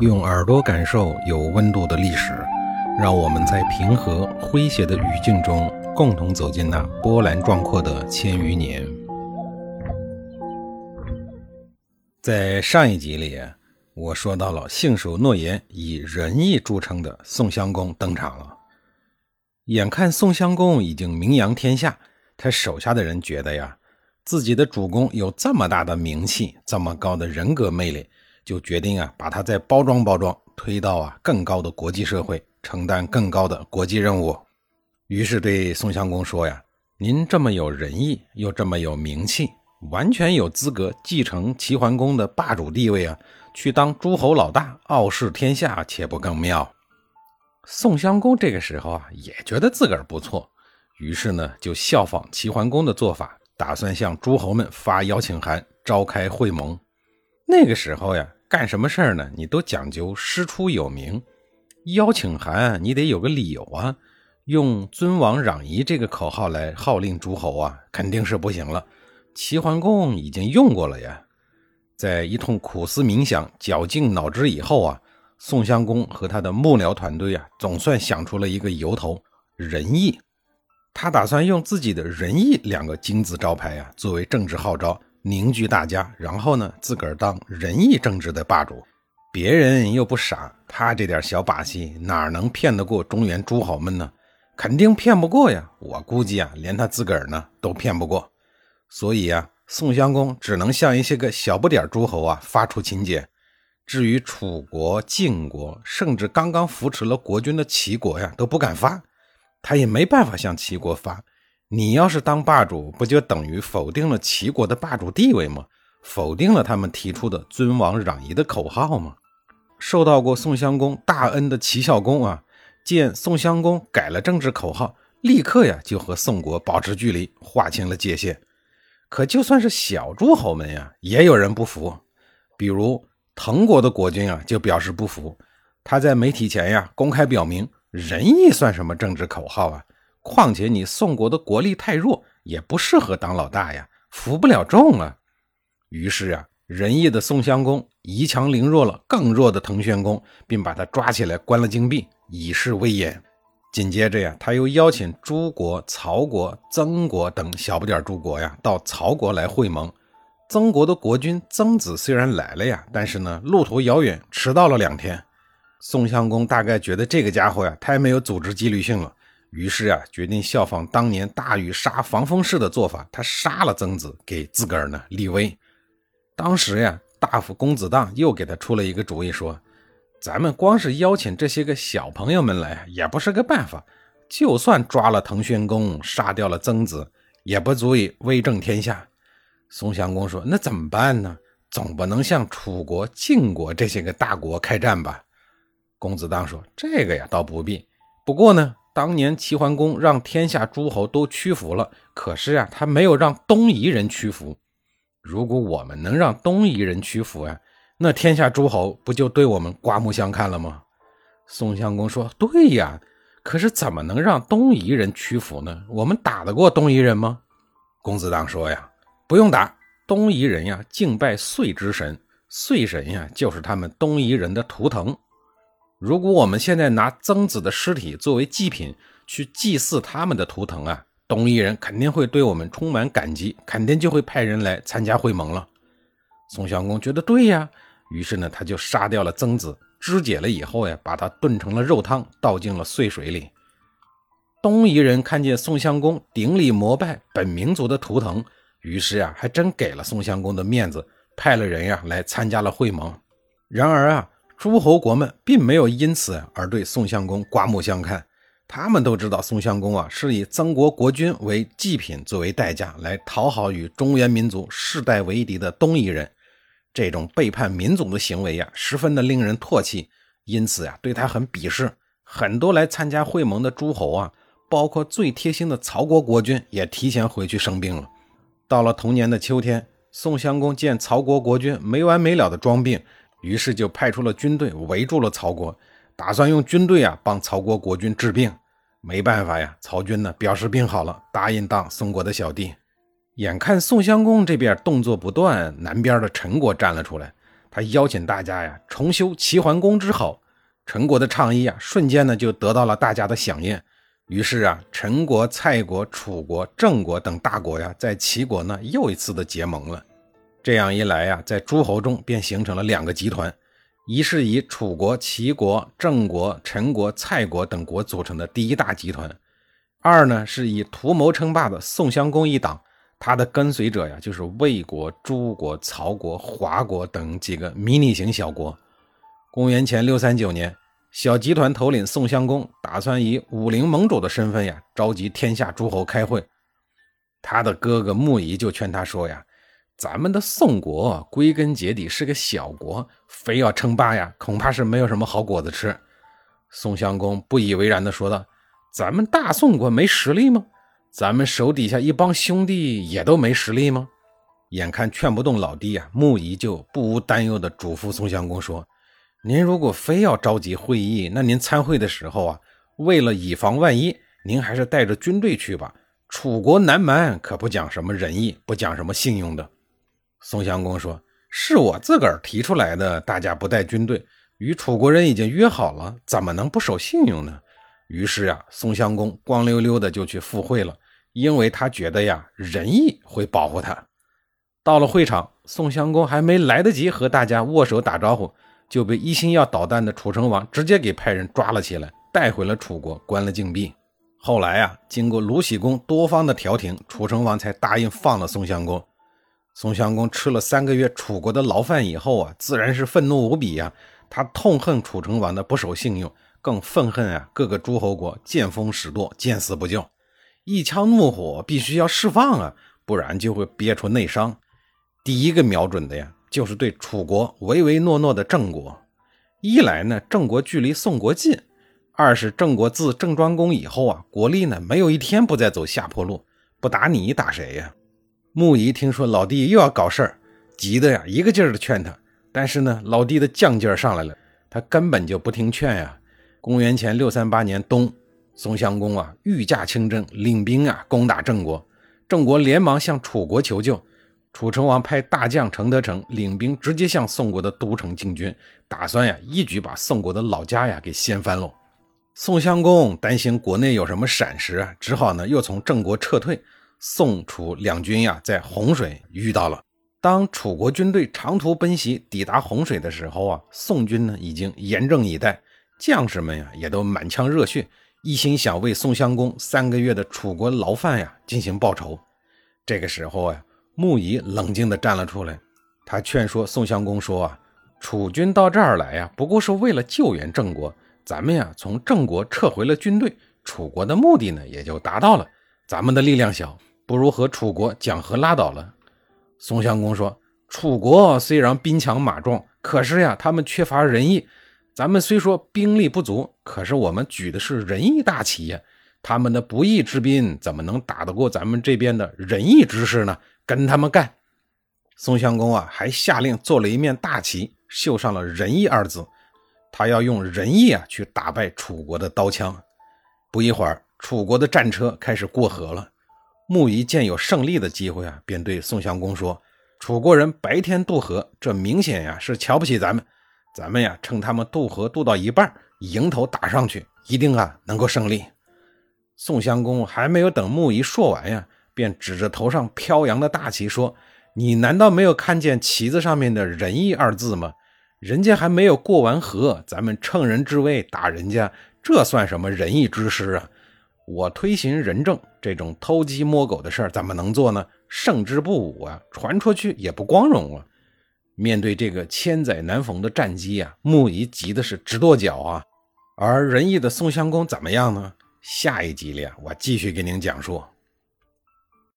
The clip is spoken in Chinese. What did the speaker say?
用耳朵感受有温度的历史，让我们在平和诙谐的语境中，共同走进那波澜壮阔的千余年。在上一集里，我说到了信守诺言、以仁义著称的宋襄公登场了。眼看宋襄公已经名扬天下，他手下的人觉得呀，自己的主公有这么大的名气，这么高的人格魅力。就决定啊，把他再包装包装，推到啊更高的国际社会，承担更高的国际任务。于是对宋襄公说呀：“您这么有仁义，又这么有名气，完全有资格继承齐桓公的霸主地位啊，去当诸侯老大，傲视天下，岂不更妙？”宋襄公这个时候啊，也觉得自个儿不错，于是呢，就效仿齐桓公的做法，打算向诸侯们发邀请函，召开会盟。那个时候呀。干什么事儿呢？你都讲究师出有名，邀请函你得有个理由啊。用“尊王攘夷”这个口号来号令诸侯啊，肯定是不行了。齐桓公已经用过了呀。在一通苦思冥想、绞尽脑汁以后啊，宋襄公和他的幕僚团队啊，总算想出了一个由头——仁义。他打算用自己的仁义两个金字招牌啊，作为政治号召。凝聚大家，然后呢，自个儿当仁义政治的霸主，别人又不傻，他这点小把戏哪能骗得过中原诸侯们呢？肯定骗不过呀！我估计啊，连他自个儿呢都骗不过。所以啊，宋襄公只能向一些个小不点诸侯啊发出请柬。至于楚国、晋国，甚至刚刚扶持了国君的齐国呀，都不敢发。他也没办法向齐国发。你要是当霸主，不就等于否定了齐国的霸主地位吗？否定了他们提出的“尊王攘夷”的口号吗？受到过宋襄公大恩的齐孝公啊，见宋襄公改了政治口号，立刻呀就和宋国保持距离，划清了界限。可就算是小诸侯们呀，也有人不服。比如滕国的国君啊，就表示不服。他在媒体前呀，公开表明：仁义算什么政治口号啊？况且你宋国的国力太弱，也不适合当老大呀，服不了众啊。于是啊，仁义的宋襄公恃强凌弱了更弱的滕宣公，并把他抓起来关了禁闭，以示威严。紧接着呀，他又邀请诸国、曹国、曾国等小不点诸国呀，到曹国来会盟。曾国的国君曾子虽然来了呀，但是呢，路途遥远，迟到了两天。宋襄公大概觉得这个家伙呀，太没有组织纪律性了。于是啊，决定效仿当年大禹杀防风氏的做法，他杀了曾子，给自个儿呢立威。当时呀，大夫公子荡又给他出了一个主意，说：“咱们光是邀请这些个小朋友们来，也不是个办法。就算抓了滕宣公，杀掉了曾子，也不足以威震天下。”宋襄公说：“那怎么办呢？总不能向楚国、晋国这些个大国开战吧？”公子荡说：“这个呀，倒不必。不过呢。”当年齐桓公让天下诸侯都屈服了，可是啊，他没有让东夷人屈服。如果我们能让东夷人屈服啊，那天下诸侯不就对我们刮目相看了吗？宋襄公说：“对呀，可是怎么能让东夷人屈服呢？我们打得过东夷人吗？”公子当说：“呀，不用打，东夷人呀敬拜岁之神，岁神呀就是他们东夷人的图腾。”如果我们现在拿曾子的尸体作为祭品去祭祀他们的图腾啊，东夷人肯定会对我们充满感激，肯定就会派人来参加会盟了。宋襄公觉得对呀，于是呢，他就杀掉了曾子，肢解了以后呀，把他炖成了肉汤，倒进了碎水里。东夷人看见宋襄公顶礼膜拜本民族的图腾，于是啊，还真给了宋襄公的面子，派了人呀来参加了会盟。然而啊。诸侯国们并没有因此而对宋襄公刮目相看，他们都知道宋襄公啊是以曾国国君为祭品作为代价来讨好与中原民族世代为敌的东夷人，这种背叛民族的行为呀，十分的令人唾弃，因此呀，对他很鄙视。很多来参加会盟的诸侯啊，包括最贴心的曹国国君，也提前回去生病了。到了同年的秋天，宋襄公见曹国国君没完没了的装病。于是就派出了军队围住了曹国，打算用军队啊帮曹国国君治病。没办法呀，曹军呢表示病好了，答应当宋国的小弟。眼看宋襄公这边动作不断，南边的陈国站了出来，他邀请大家呀重修齐桓公之好。陈国的倡议啊，瞬间呢就得到了大家的响应。于是啊，陈国、蔡国、楚国、郑国等大国呀，在齐国呢又一次的结盟了。这样一来呀，在诸侯中便形成了两个集团：一是以楚国、齐国、郑国、陈国、蔡国等国组成的第一大集团；二呢是以图谋称霸的宋襄公一党，他的跟随者呀，就是魏国、诸国、曹国、华国等几个迷你型小国。公元前六三九年，小集团头领宋襄公打算以武林盟主的身份呀，召集天下诸侯开会。他的哥哥穆仪就劝他说呀：“咱们的宋国归根结底是个小国，非要称霸呀，恐怕是没有什么好果子吃。”宋襄公不以为然地说道：“咱们大宋国没实力吗？咱们手底下一帮兄弟也都没实力吗？”眼看劝不动老弟呀，穆仪就不无担忧地嘱咐宋襄公说。您如果非要召集会议，那您参会的时候啊，为了以防万一，您还是带着军队去吧。楚国南蛮可不讲什么仁义，不讲什么信用的。宋襄公说：“是我自个儿提出来的，大家不带军队，与楚国人已经约好了，怎么能不守信用呢？”于是呀，宋襄公光溜溜的就去赴会了，因为他觉得呀，仁义会保护他。到了会场，宋襄公还没来得及和大家握手打招呼。就被一心要捣蛋的楚成王直接给派人抓了起来，带回了楚国，关了禁闭。后来啊，经过鲁僖公多方的调停，楚成王才答应放了宋襄公。宋襄公吃了三个月楚国的牢饭以后啊，自然是愤怒无比呀。他痛恨楚成王的不守信用，更愤恨啊各个诸侯国见风使舵，见死不救。一腔怒火必须要释放啊，不然就会憋出内伤。第一个瞄准的呀。就是对楚国唯唯诺诺的郑国，一来呢，郑国距离宋国近；二是郑国自郑庄公以后啊，国力呢没有一天不再走下坡路，不打你打谁呀？穆仪听说老弟又要搞事儿，急得呀一个劲儿的劝他，但是呢，老弟的犟劲儿上来了，他根本就不听劝呀。公元前六三八年冬，宋襄公啊御驾亲征，领兵啊攻打郑国，郑国连忙向楚国求救。楚成王派大将程德成领兵直接向宋国的都城进军，打算呀一举把宋国的老家呀给掀翻喽。宋襄公担心国内有什么闪失啊，只好呢又从郑国撤退。宋楚两军呀在洪水遇到了。当楚国军队长途奔袭抵达洪水的时候啊，宋军呢已经严阵以待，将士们呀也都满腔热血，一心想为宋襄公三个月的楚国牢饭呀进行报仇。这个时候啊。穆仪冷静地站了出来，他劝说宋襄公说：“啊，楚军到这儿来呀，不过是为了救援郑国。咱们呀，从郑国撤回了军队，楚国的目的呢也就达到了。咱们的力量小，不如和楚国讲和拉倒了。”宋襄公说：“楚国虽然兵强马壮，可是呀，他们缺乏仁义。咱们虽说兵力不足，可是我们举的是仁义大旗呀。他们的不义之兵怎么能打得过咱们这边的仁义之士呢？”跟他们干！宋襄公啊，还下令做了一面大旗，绣上了“仁义”二字。他要用仁义啊，去打败楚国的刀枪。不一会儿，楚国的战车开始过河了。穆仪见有胜利的机会啊，便对宋襄公说：“楚国人白天渡河，这明显呀是瞧不起咱们。咱们呀，趁他们渡河渡到一半，迎头打上去，一定啊能够胜利。”宋襄公还没有等穆仪说完呀。便指着头上飘扬的大旗说：“你难道没有看见旗子上面的仁义二字吗？人家还没有过完河，咱们乘人之危打人家，这算什么仁义之师啊？我推行仁政，这种偷鸡摸狗的事儿怎么能做呢？胜之不武啊，传出去也不光荣啊！”面对这个千载难逢的战机啊，穆仪急的是直跺脚啊。而仁义的宋襄公怎么样呢？下一集里啊，我继续给您讲述。